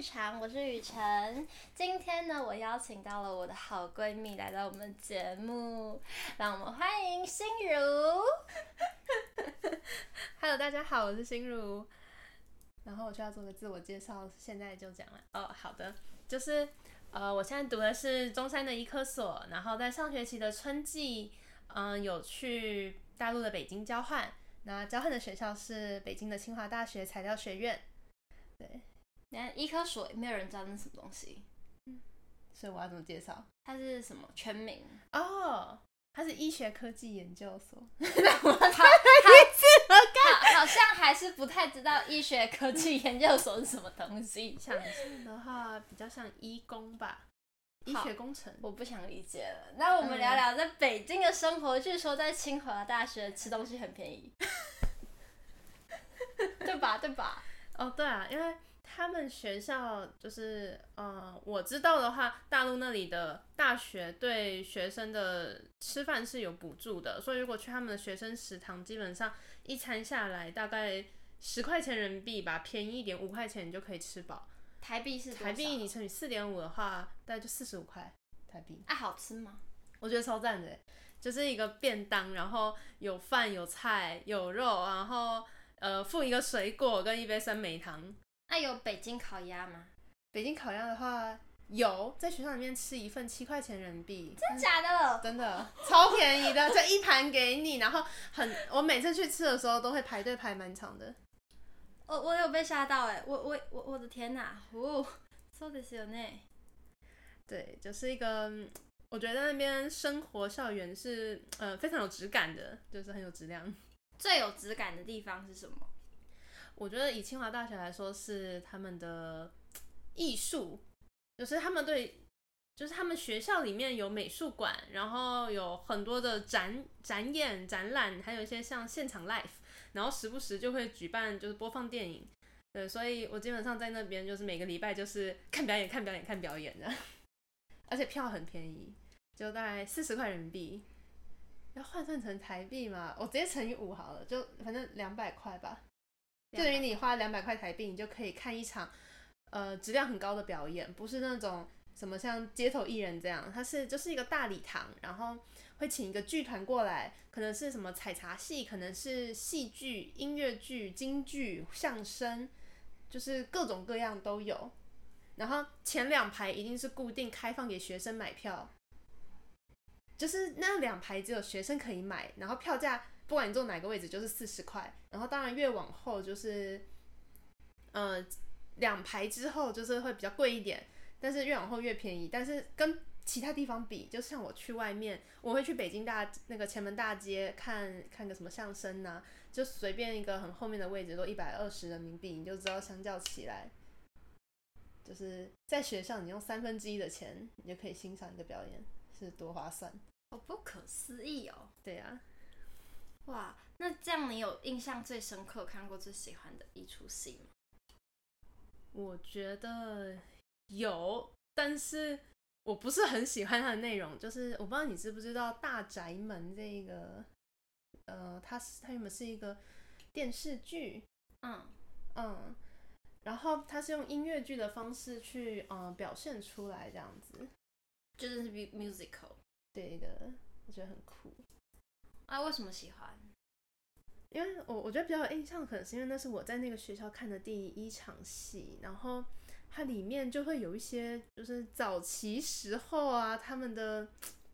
日常，我是雨晨。今天呢，我邀请到了我的好闺蜜来到我们节目，让我们欢迎心如。Hello，大家好，我是心如。然后我就要做个自我介绍，现在就讲了。哦，好的，就是呃，我现在读的是中山的医科所，然后在上学期的春季，嗯、有去大陆的北京交换。那交换的学校是北京的清华大学材料学院。对，那医科所也没有人知道那是什么东西，嗯，所以我要怎么介绍？它是什么全名？哦，它是医学科技研究所。我操，好，好像还是不太知道医学科技研究所是什么东西。想象的话，比较像医工吧，医学工程。我不想理解了。那我们聊聊在北京的生活。据说在清华大学吃东西很便宜，对吧？对吧？哦，对啊，因为他们学校就是，呃，我知道的话，大陆那里的大学对学生的吃饭是有补助的，所以如果去他们的学生食堂，基本上一餐下来大概十块钱人民币吧，便宜一点五块钱你就可以吃饱。台币是台币，你乘以四点五的话，大概就四十五块台币。啊，好吃吗？我觉得超赞的，就是一个便当，然后有饭有菜有肉，然后。呃，附一个水果跟一杯酸梅汤。那、啊、有北京烤鸭吗？北京烤鸭的话，有在学校里面吃一份七块钱人民币。真的假的？真的，超便宜的，就一盘给你，然后很，我每次去吃的时候都会排队排蛮长的。我我有被吓到哎，我我我我的天哪，哦，そうですよね。对，就是一个，我觉得那边生活校园是呃非常有质感的，就是很有质量。最有质感的地方是什么？ 我觉得以清华大学来说，是他们的艺术，就是他们对，就是他们学校里面有美术馆，然后有很多的展展演、展览，还有一些像现场 live，然后时不时就会举办就是播放电影。对，所以我基本上在那边就是每个礼拜就是看表演、看表演、看表演的，而且票很便宜，就大概四十块人民币。要换算成台币嘛？我直接乘以五好了，就反正两百块吧。就等于你花两百块台币，你就可以看一场呃质量很高的表演，不是那种什么像街头艺人这样，它是就是一个大礼堂，然后会请一个剧团过来，可能是什么采茶戏，可能是戏剧、音乐剧、京剧、相声，就是各种各样都有。然后前两排一定是固定开放给学生买票。就是那两排只有学生可以买，然后票价不管你坐哪个位置就是四十块，然后当然越往后就是，呃，两排之后就是会比较贵一点，但是越往后越便宜。但是跟其他地方比，就像我去外面，我会去北京大那个前门大街看看个什么相声呐、啊，就随便一个很后面的位置都一百二十人民币，你就知道相较起来，就是在学校你用三分之一的钱，你就可以欣赏一个表演。是多划算，好不可思议哦！对呀、啊，哇，那这样你有印象最深刻、看过最喜欢的一出戏吗？我觉得有，但是我不是很喜欢它的内容。就是我不知道你知不知道《大宅门》这个，呃，它是它原本是一个电视剧，嗯嗯，然后它是用音乐剧的方式去呃表现出来，这样子。就是 musical，对的，我觉得很酷。啊，为什么喜欢？因为我我觉得比较有印象，可能是因为那是我在那个学校看的第一场戏，然后它里面就会有一些就是早期时候啊，他们的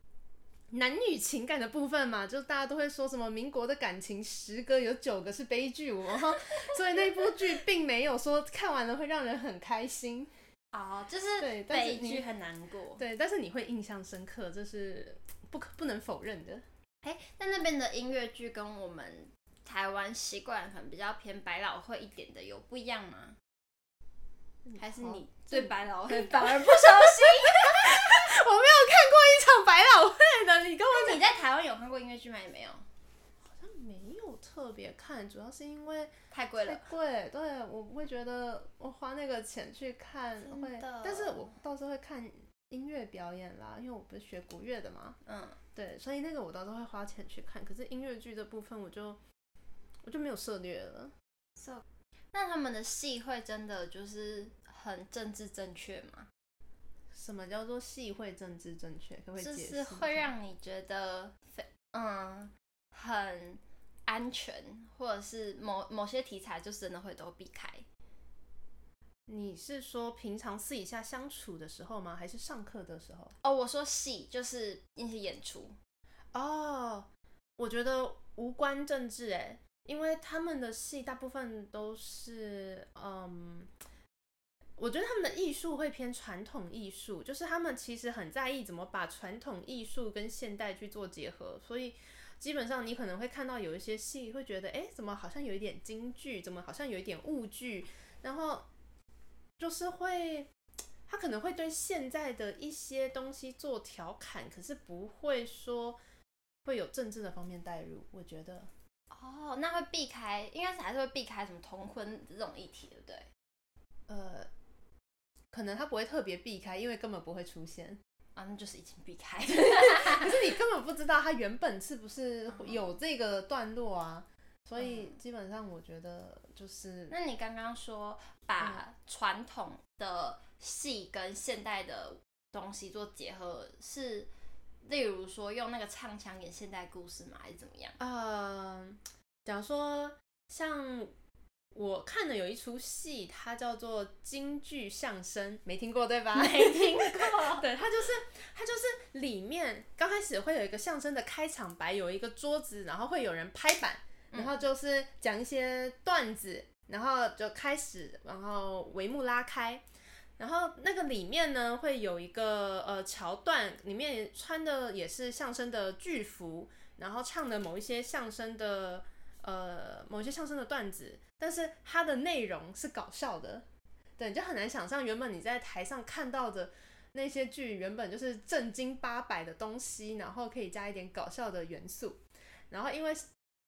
男女情感的部分嘛，就大家都会说什么民国的感情十个有九个是悲剧，然后 所以那部剧并没有说看完了会让人很开心。哦，就是对悲剧很难过，对，但是你会印象深刻，这是不可不能否认的。哎、欸，但那边的音乐剧跟我们台湾习惯可能比较偏百老汇一点的，有不一样吗？还是你对百老汇 反而不熟悉？我没有看过一场百老汇的，你跟我你在台湾有看过音乐剧吗？也没有。没有特别看，主要是因为太贵了。太贵，对，我不会觉得我花那个钱去看会，但是我到时候会看音乐表演啦，因为我不是学国乐的嘛。嗯，对，所以那个我倒是会花钱去看。可是音乐剧这部分，我就我就没有涉猎了。So, 那他们的戏会真的就是很政治正确吗？什么叫做戏会政治正确？可不可以解释？就是会让你觉得非嗯很安全，或者是某某些题材就真的会都避开。你是说平常私底下相处的时候吗？还是上课的时候？哦，我说戏就是那些演出。哦，我觉得无关政治哎，因为他们的戏大部分都是嗯。我觉得他们的艺术会偏传统艺术，就是他们其实很在意怎么把传统艺术跟现代去做结合，所以基本上你可能会看到有一些戏会觉得，哎，怎么好像有一点京剧，怎么好像有一点物剧，然后就是会，他可能会对现在的一些东西做调侃，可是不会说会有政治的方面带入。我觉得，哦，那会避开，应该是还是会避开什么同婚这种议题，对不对？呃。可能他不会特别避开，因为根本不会出现啊，那就是已经避开。可是你根本不知道他原本是不是有这个段落啊，所以基本上我觉得就是。那你刚刚说把传统的戏跟现代的东西做结合，是例如说用那个唱腔演现代故事吗？还是怎么样？呃，假如说像。我看的有一出戏，它叫做京剧相声，没听过对吧？没听过。对，它就是它就是里面刚开始会有一个相声的开场白，有一个桌子，然后会有人拍板，然后就是讲一些段子，然后就开始，然后帷幕拉开，然后那个里面呢会有一个呃桥段，里面穿的也是相声的剧服，然后唱的某一些相声的。呃，某些相声的段子，但是它的内容是搞笑的，对，你就很难想象原本你在台上看到的那些剧，原本就是正经八百的东西，然后可以加一点搞笑的元素。然后因为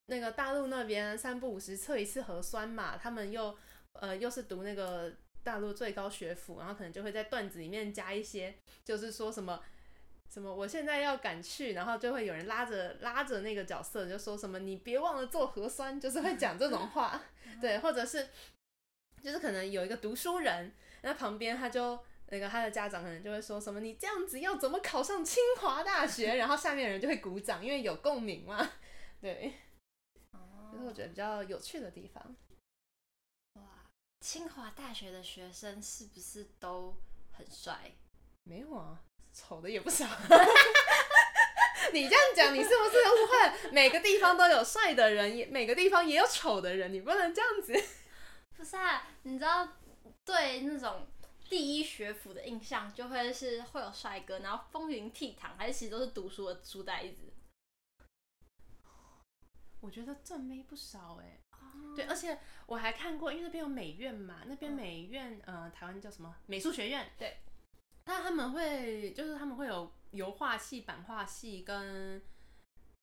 那个大陆那边三不五时测一次核酸嘛，他们又呃又是读那个大陆最高学府，然后可能就会在段子里面加一些，就是说什么。什么？我现在要赶去，然后就会有人拉着拉着那个角色，就说什么你别忘了做核酸，就是会讲这种话，对，或者是就是可能有一个读书人，那旁边他就那个他的家长可能就会说什么你这样子要怎么考上清华大学？然后下面人就会鼓掌，因为有共鸣嘛，对，就是我觉得比较有趣的地方。哇，清华大学的学生是不是都很帅？没有啊。丑的也不少，你这样讲，你是不是误会？每个地方都有帅的人，也每个地方也有丑的人，你不能这样子。不是啊，你知道，对那种第一学府的印象，就会是会有帅哥，然后风云倜傥，还是其实都是读书的书呆子？我觉得正妹不少哎、欸，对，而且我还看过，因为那边有美院嘛，那边美院，呃，台湾叫什么？美术学院，对。那他们会就是他们会有油画系、版画系跟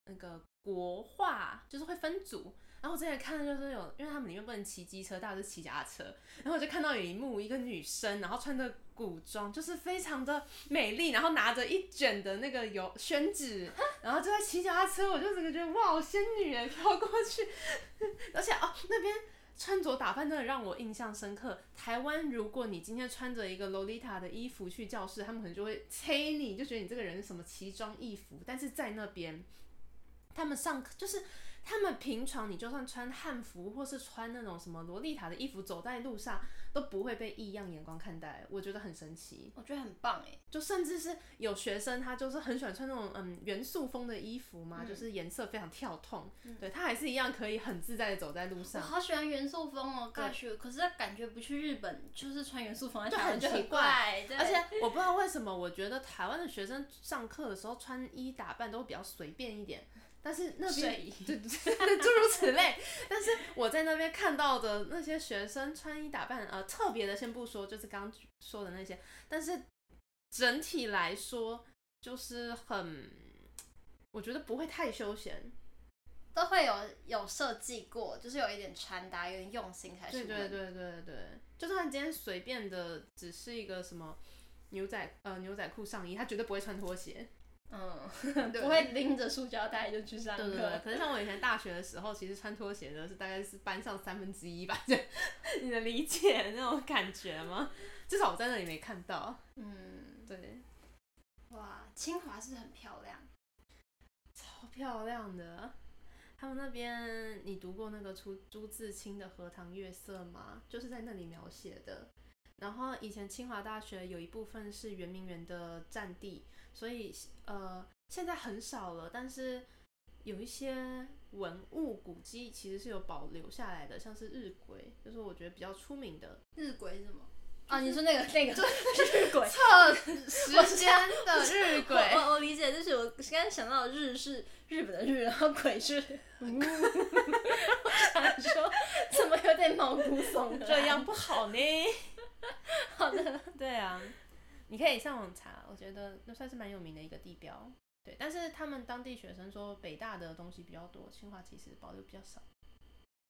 那个国画，就是会分组。然后我之前看的就是有，因为他们里面不能骑机车，大家是骑脚踏车。然后我就看到有一幕，一个女生，然后穿着古装，就是非常的美丽，然后拿着一卷的那个油宣纸，然后就在骑脚踏车。我就整个觉得哇，仙女哎，飘过去。而且哦，那边。穿着打扮真的让我印象深刻。台湾，如果你今天穿着一个洛丽塔的衣服去教室，他们可能就会催你，就觉得你这个人什么奇装异服。但是在那边，他们上课就是。他们平常你就算穿汉服或是穿那种什么洛丽塔的衣服走在路上都不会被异样眼光看待，我觉得很神奇。我觉得很棒哎，就甚至是有学生他就是很喜欢穿那种嗯元素风的衣服嘛，嗯、就是颜色非常跳痛，嗯、对他还是一样可以很自在的走在路上。我好喜欢元素风哦，过去可是感觉不去日本就是穿元素风就很奇怪，而且我不知道为什么，我觉得台湾的学生上课的时候穿衣打扮都比较随便一点。但是那边对对 对，诸如此类。但是我在那边看到的那些学生穿衣打扮，呃，特别的先不说，就是刚刚说的那些。但是整体来说，就是很，我觉得不会太休闲，都会有有设计过，就是有一点穿搭，有点用心才是。对对对对对，就算今天随便的只是一个什么牛仔呃牛仔裤上衣，他绝对不会穿拖鞋。嗯，不会拎着塑胶袋就去上课。对对对。可是像我以前大学的时候，其实穿拖鞋的是大概是班上三分之一吧，就你能理解那种感觉吗？至少我在那里没看到。嗯，对。哇，清华是很漂亮，超漂亮的。他们那边，你读过那个朱朱自清的《荷塘月色》吗？就是在那里描写的。然后以前清华大学有一部分是圆明园的占地，所以呃现在很少了，但是有一些文物古迹其实是有保留下来的，像是日晷，就是我觉得比较出名的。日晷是什么？啊，你说那个那个日晷，测时间的日晷。我我，我理解，就是我刚刚想到的日是日本的日，然后鬼是，嗯、我想说怎么有点毛骨悚然，这样不好呢。好的，对啊，你可以上网查，我觉得那算是蛮有名的一个地标。对，但是他们当地学生说北大的东西比较多，清华其实保留比较少。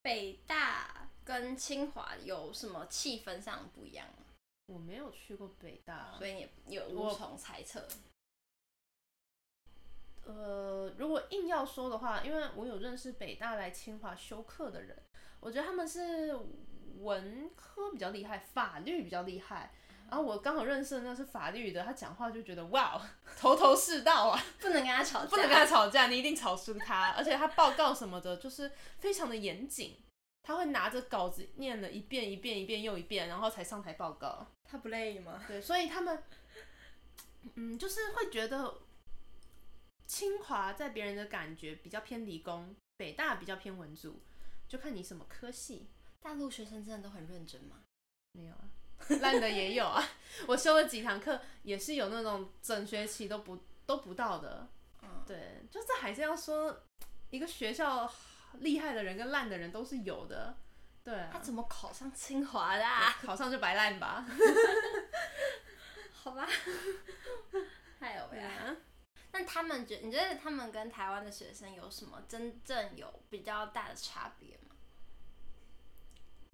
北大跟清华有什么气氛上不一样吗？我没有去过北大，所以你有无从猜测。呃，如果硬要说的话，因为我有认识北大来清华修课的人，我觉得他们是文科比较厉害，法律比较厉害。然后我刚好认识的那是法律的，他讲话就觉得哇，头头是道啊，不能跟他吵架，不能跟他吵架，你一定吵输他。而且他报告什么的，就是非常的严谨。他会拿着稿子念了一遍一遍一遍又一遍，然后才上台报告。他不累吗？对，所以他们，嗯，就是会觉得清华在别人的感觉比较偏理工，北大比较偏文组，就看你什么科系。大陆学生真的都很认真吗？没有啊，烂的也有啊。我修了几堂课，也是有那种整学期都不都不到的。嗯，对，就是还是要说一个学校。厉害的人跟烂的人都是有的，对啊。他怎么考上清华的啊？考上就白烂吧。好吧。还有呀。那他们觉，你觉得他们跟台湾的学生有什么真正有比较大的差别吗？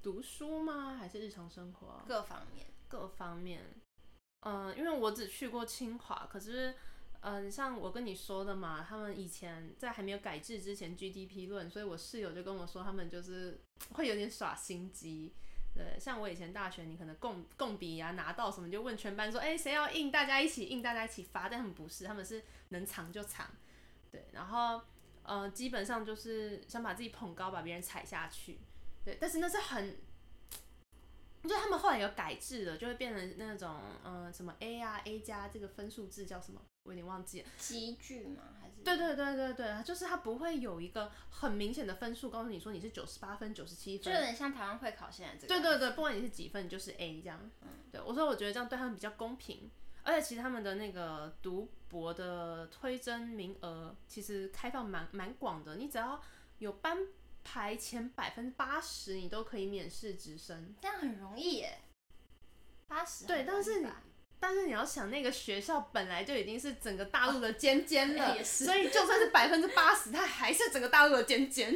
读书吗？还是日常生活？各方面。各方面。嗯，因为我只去过清华，可是。嗯，像我跟你说的嘛，他们以前在还没有改制之前 GDP 论，所以我室友就跟我说，他们就是会有点耍心机。对，像我以前大学，你可能共共笔啊拿到什么，就问全班说，哎，谁要印，大家一起印，大家一起发。但他们不是，他们是能藏就藏。对，然后呃，基本上就是想把自己捧高，把别人踩下去。对，但是那是很。就他们后来有改制了，就会变成那种，嗯、呃，什么 A 啊 A 加这个分数制叫什么？我有点忘记了。积聚吗？还是？对对对对对，就是它不会有一个很明显的分数告诉你说你是九十八分、九十七分，就有点像台湾会考现在这个。对对对，不管你是几分，你就是 A 这样。嗯，对，我说我觉得这样对他们比较公平，而且其实他们的那个读博的推甄名额其实开放蛮蛮广的，你只要有班。排前百分之八十，你都可以免试直升，这样很容易耶。八十对，但是但是你要想，那个学校本来就已经是整个大陆的尖尖了，哦、所以就算是百分之八十，它还是整个大陆的尖尖。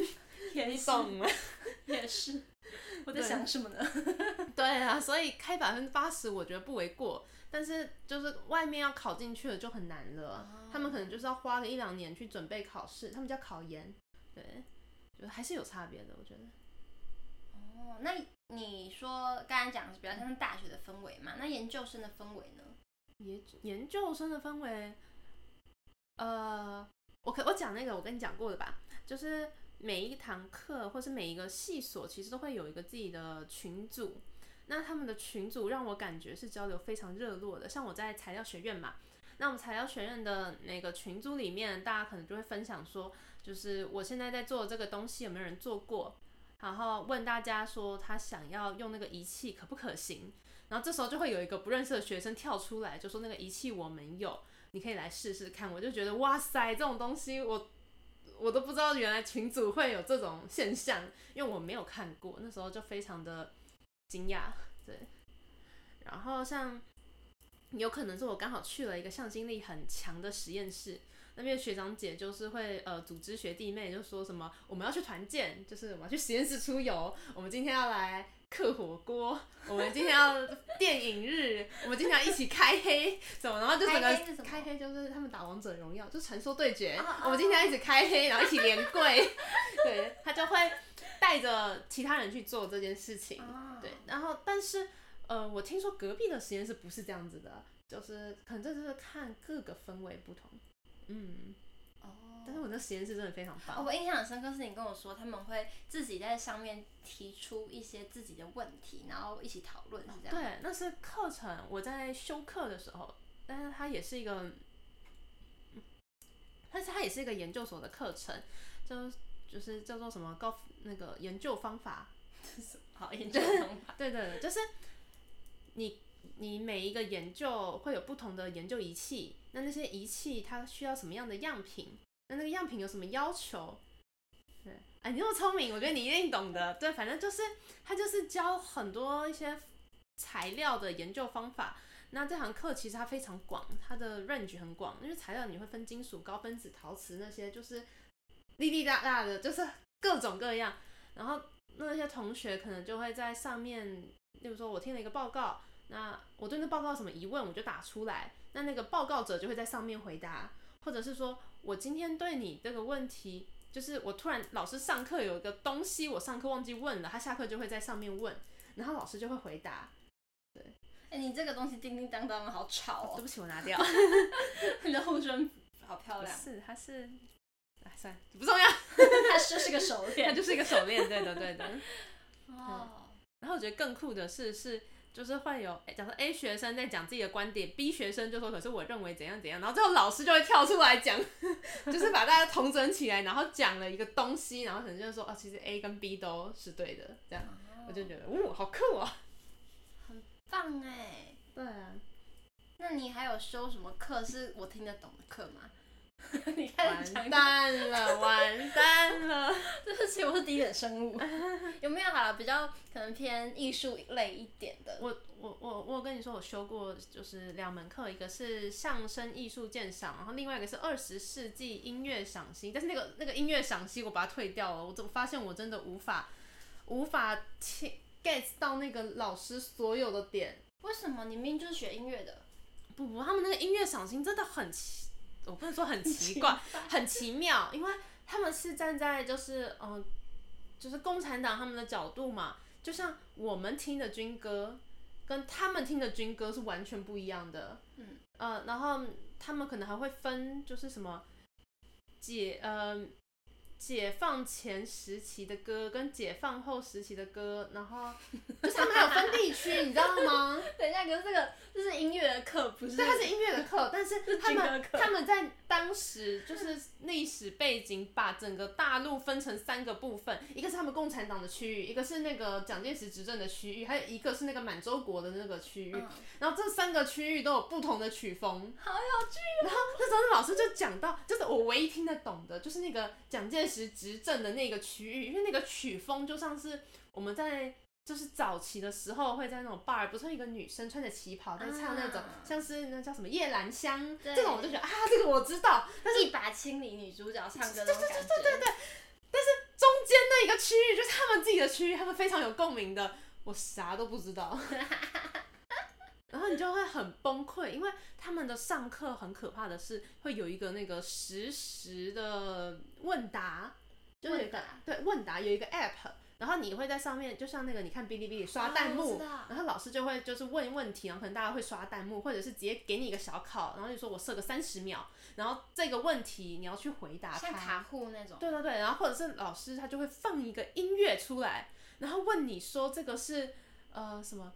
你懂了，也是。我在想什么呢？对啊，所以开百分之八十，我觉得不为过。但是就是外面要考进去了就很难了，哦、他们可能就是要花个一两年去准备考试，他们叫考研，对。就还是有差别的，我觉得。哦，那你说刚才讲的是比较像大学的氛围嘛？那研究生的氛围呢？研研究生的氛围，呃，我可我讲那个我跟你讲过的吧，就是每一堂课或是每一个系所，其实都会有一个自己的群组。那他们的群组让我感觉是交流非常热络的。像我在材料学院嘛，那我们材料学院的那个群组里面，大家可能就会分享说。就是我现在在做这个东西有没有人做过？然后问大家说他想要用那个仪器可不可行？然后这时候就会有一个不认识的学生跳出来，就说那个仪器我们有，你可以来试试看。我就觉得哇塞，这种东西我我都不知道原来群组会有这种现象，因为我没有看过。那时候就非常的惊讶，对。然后像有可能是我刚好去了一个向心力很强的实验室。那边学长姐就是会呃组织学弟妹，就说什么我们要去团建，就是我们要去实验室出游，我们今天要来嗑火锅，我们今天要电影日，我们今天要一起开黑，什么，然后就整个开黑，就是他们打王者荣耀，就传说对决，哦、我们今天要一起开黑，然后一起连跪，对，他就会带着其他人去做这件事情，哦、对，然后但是呃，我听说隔壁的实验室不是这样子的。就是可能这就是看各个氛围不同，嗯，哦，但是我那实验室真的非常棒。哦，我印象很深刻是你跟我说他们会自己在上面提出一些自己的问题，然后一起讨论，是这样？对，那是课程，我在修课的时候，但是它也是一个，但是它也是一个研究所的课程，就就是叫做什么高那个研究方法，好研究方法，对对对，就是你。你每一个研究会有不同的研究仪器，那那些仪器它需要什么样的样品？那那个样品有什么要求？对，哎，你那么聪明，我觉得你一定懂的。对，反正就是他就是教很多一些材料的研究方法。那这堂课其实它非常广，它的 range 很广，因为材料你会分金属、高分子、陶瓷那些，就是粒粒大大的，就是各种各样。然后那些同学可能就会在上面，例如说我听了一个报告。那我对那报告什么疑问，我就打出来，那那个报告者就会在上面回答，或者是说我今天对你这个问题，就是我突然老师上课有一个东西，我上课忘记问了，他下课就会在上面问，然后老师就会回答。对，哎、欸，你这个东西叮叮当当的好吵哦。对不起，我拿掉。你的护身好漂亮。是，它是，哎，算了，不重要。它就是个手链，它就是一个手链，对的，对的。哦。然后我觉得更酷的是，是。就是会有，假设 A 学生在讲自己的观点，B 学生就说，可是我认为怎样怎样，然后最后老师就会跳出来讲，就是把大家统整起来，然后讲了一个东西，然后可能就是说，啊，其实 A 跟 B 都是对的，这样，我就觉得，哦，好酷啊，很棒哎，对啊，那你还有修什么课？是我听得懂的课吗？你看完蛋了，完蛋了！对不起，我是低等生物。有没有好了比较可能偏艺术类一点的？我我我我跟你说，我修过就是两门课，一个是相声艺术鉴赏，然后另外一个是二十世纪音乐赏析。但是那个那个音乐赏析我把它退掉了，我怎么发现我真的无法无法 get 到那个老师所有的点？为什么？你明明就是学音乐的。不不，他们那个音乐赏析真的很奇。我不能说很奇怪，很奇妙，因为他们是站在就是嗯、呃，就是共产党他们的角度嘛，就像我们听的军歌，跟他们听的军歌是完全不一样的，嗯，呃，然后他们可能还会分，就是什么解呃。解放前时期的歌跟解放后时期的歌，然后 就是他们还有分地区，你知道吗？等一下，可是这个这是音乐的课，不是？对，它是音乐的课，但是他们他们在当时就是历史背景，把整个大陆分成三个部分，一个是他们共产党的区域，一个是那个蒋介石执政的区域，还有一个是那个满洲国的那个区域。嗯、然后这三个区域都有不同的曲风，好有趣、哦。然后那时候老师就讲到，就是我唯一听得懂的，就是那个蒋介石执政的那个区域，因为那个曲风就像是我们在就是早期的时候会在那种 bar，不是一个女生穿着旗袍在唱那种，像是那叫什么夜来香，这种我就觉得啊，这个我知道，但是一把清理女主角唱歌，对对对对对对，但是中间那一个区域就是他们自己的区域，他们非常有共鸣的，我啥都不知道。然后你就会很崩溃，因为他们的上课很可怕的是会有一个那个实时的问答，就有一个对问答有一个 app，然后你会在上面，就像那个你看哔哩哔哩刷弹幕，然后老师就会就是问问题，然后可能大家会刷弹幕，或者是直接给你一个小考，然后就说我设个三十秒，然后这个问题你要去回答，像卡户那种，对对对，然后或者是老师他就会放一个音乐出来，然后问你说这个是呃什么？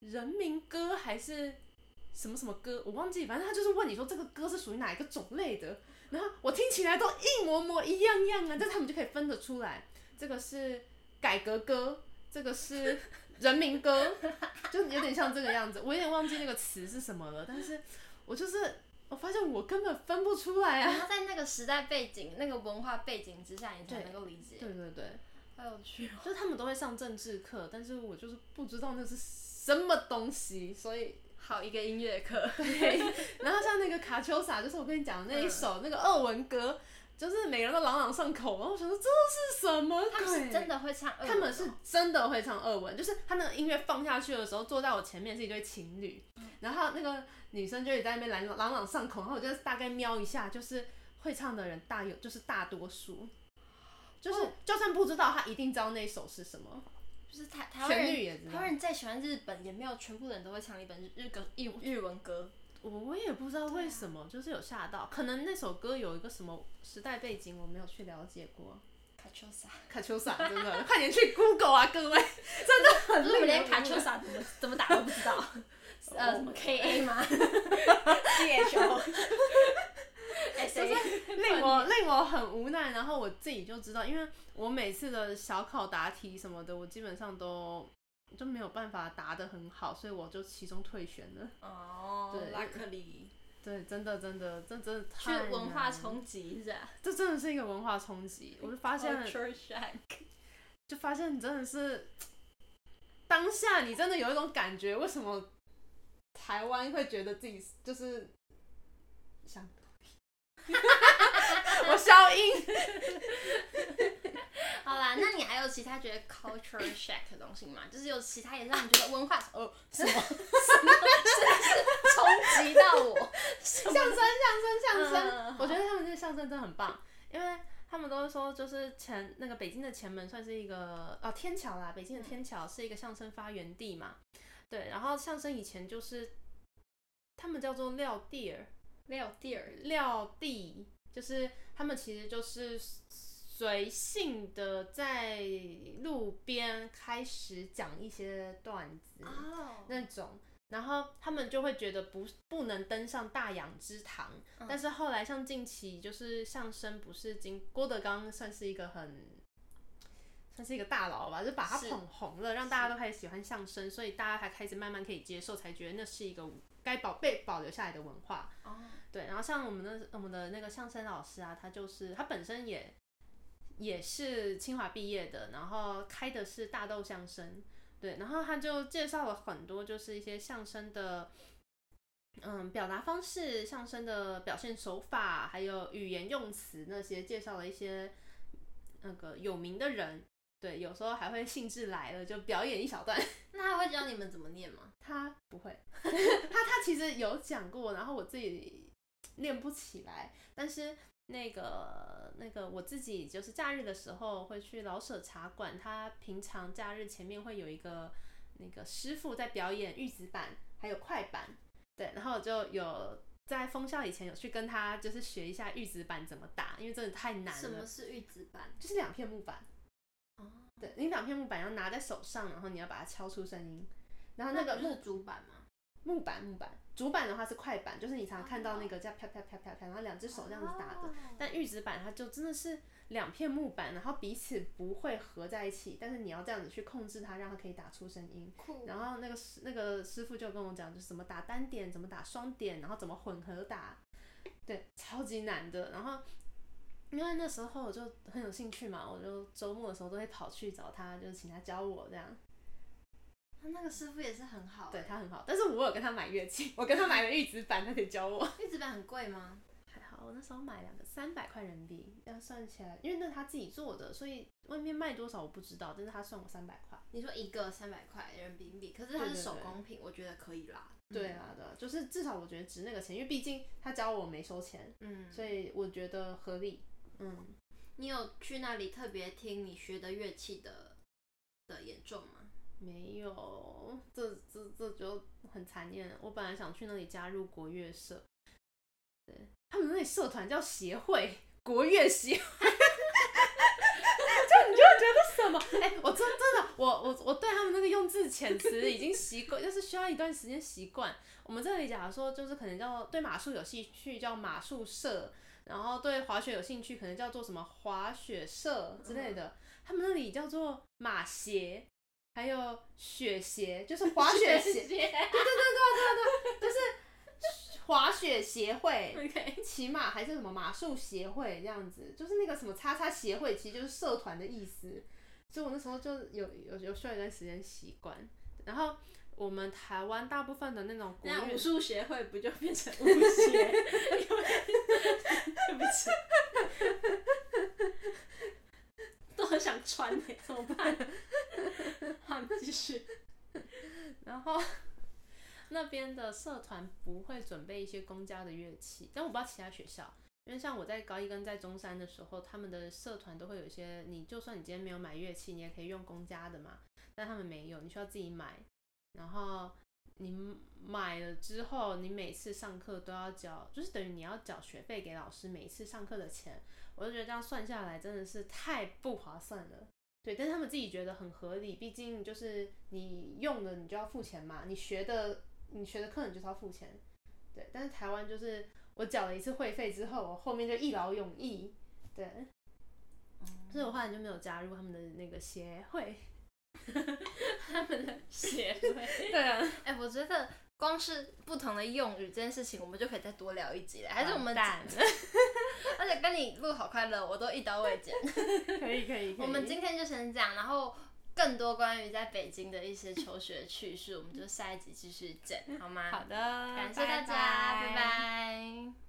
人民歌还是什么什么歌，我忘记，反正他就是问你说这个歌是属于哪一个种类的，然后我听起来都一模模一样样啊，但他们就可以分得出来，这个是改革歌，这个是人民歌，就有点像这个样子，我有点忘记那个词是什么了，但是我就是我发现我根本分不出来啊，然后在那个时代背景、那个文化背景之下，你才能够理解。对对对，好有趣哦。就他们都会上政治课，但是我就是不知道那是。什么东西？所以好一个音乐课。对，然后像那个卡秋莎，就是我跟你讲的那一首、嗯、那个俄文歌。就是每个人都朗朗上口，然后我想说这是什么鬼？他们是真的会唱他们是真的会唱俄文，就是他那个音乐放下去的时候，坐在我前面是一对情侣，然后那个女生就也在那边朗朗朗上口，然后我就大概瞄一下，就是会唱的人大有就是大多数，就是、哦、就算不知道，他一定知道那首是什么，就是台台湾人，台湾人再喜欢日本，也没有全部人都会唱一本日日歌日日文歌。我也不知道为什么，就是有吓到，可能那首歌有一个什么时代背景，我没有去了解过。卡秋莎，卡秋莎，真的，快点去 Google 啊，各位，真的很累。我连卡秋莎怎么怎么打都不知道。呃，什么 K A 吗？C H O。就是令我令我很无奈，然后我自己就知道，因为我每次的小考答题什么的，我基本上都。就没有办法答得很好，所以我就其中退选了。哦，对，luckily，对，真的真的，这真的太文化冲击是吧？这真的是一个文化冲击，我就发现，就发现你真的是当下，你真的有一种感觉，为什么台湾会觉得自己就是想，我消音。好啦，那你还有其他觉得 culture shock 的东西吗？就是有其他也让你觉得文化哦 什么？什么？是是冲击到我？相声相声相声，我觉得他们这个相声真的很棒，因为他们都是说就是前那个北京的前门算是一个哦天桥啦，北京的天桥是一个相声发源地嘛，对，然后相声以前就是他们叫做撂地儿，撂地儿，撂地就是他们其实就是。随性的在路边开始讲一些段子，oh. 那种，然后他们就会觉得不不能登上大雅之堂。Oh. 但是后来像近期就是相声，不是经郭德纲算是一个很算是一个大佬吧，就把他捧红了，让大家都开始喜欢相声，所以大家才开始慢慢可以接受，才觉得那是一个该保被保留下来的文化。Oh. 对，然后像我们的我们的那个相声老师啊，他就是他本身也。也是清华毕业的，然后开的是大豆相声，对，然后他就介绍了很多，就是一些相声的，嗯，表达方式、相声的表现手法，还有语言用词那些，介绍了一些那个有名的人，对，有时候还会兴致来了就表演一小段。那他会教你们怎么念吗？他不会，他他其实有讲过，然后我自己练不起来，但是。那个那个，我自己就是假日的时候会去老舍茶馆，他平常假日前面会有一个那个师傅在表演玉子板，还有快板，对，然后我就有在封校以前有去跟他就是学一下玉子板怎么打，因为真的太难了。什么是玉子板？就是两片木板。哦。对，你两片木板要拿在手上，然后你要把它敲出声音，然后那个木竹板嘛。木板木板，主板的话是快板，就是你常常看到那个叫啪啪啪啪啪，然后两只手这样子打的。但玉子板它就真的是两片木板，然后彼此不会合在一起，但是你要这样子去控制它，让它可以打出声音。然后那个师那个师傅就跟我讲，就是怎么打单点，怎么打双点，然后怎么混合打，对，超级难的。然后因为那时候我就很有兴趣嘛，我就周末的时候都会跑去找他，就是请他教我这样。他那个师傅也是很好，对他很好，但是我有跟他买乐器，我跟他买了玉子板，他可以教我。玉子板很贵吗？还好，我那时候买两个三百块人民币，要算起来，因为那是他自己做的，所以外面卖多少我不知道，但是他算我三百块。你说一个三百块人民币，可是它是手工品，我觉得可以啦。对啊，对，就是至少我觉得值那个钱，因为毕竟他教我没收钱，嗯，所以我觉得合理。嗯，你有去那里特别听你学的乐器的的演奏吗？没有，这这这就很残念。我本来想去那里加入国乐社，对，他们那里社团叫协会 国乐协会，就你就觉得什么？哎、我真真的，我我我对他们那个用字遣词已经习惯，就是需要一段时间习惯。我们这里假如说就是可能叫对马术有兴趣叫马术社，然后对滑雪有兴趣可能叫做什么滑雪社之类的。他们那里叫做马协。还有雪鞋，就是滑雪鞋，对对对对对对，就是滑雪协会，骑马还是什么马术协会这样子，就是那个什么叉叉协会，其实就是社团的意思。所以我那时候就有有有需要一段时间习惯。然后我们台湾大部分的那种国语武术协会不就变成武协？对不起，都很想穿呢，怎么办？好，继续。然后那边的社团不会准备一些公家的乐器，但我不知道其他学校，因为像我在高一跟在中山的时候，他们的社团都会有一些，你就算你今天没有买乐器，你也可以用公家的嘛，但他们没有，你需要自己买。然后你买了之后，你每次上课都要交，就是等于你要缴学费给老师，每一次上课的钱，我就觉得这样算下来真的是太不划算了。对，但是他们自己觉得很合理，毕竟就是你用的你就要付钱嘛，你学的你学的课你就是要付钱。对，但是台湾就是我缴了一次会费之后，我后面就一劳永逸。对，所以我后来就没有加入他们的那个协会。他们的协会，对啊，哎、欸，我觉得光是不同的用语这件事情，我们就可以再多聊一集了。还是我们蛋，而且跟你录好快乐，我都一刀未剪。可以可以，我们今天就先这样，然后更多关于在北京的一些求学趣事，我们就下一集继续讲，好吗？好的，感谢大家，拜拜。拜拜。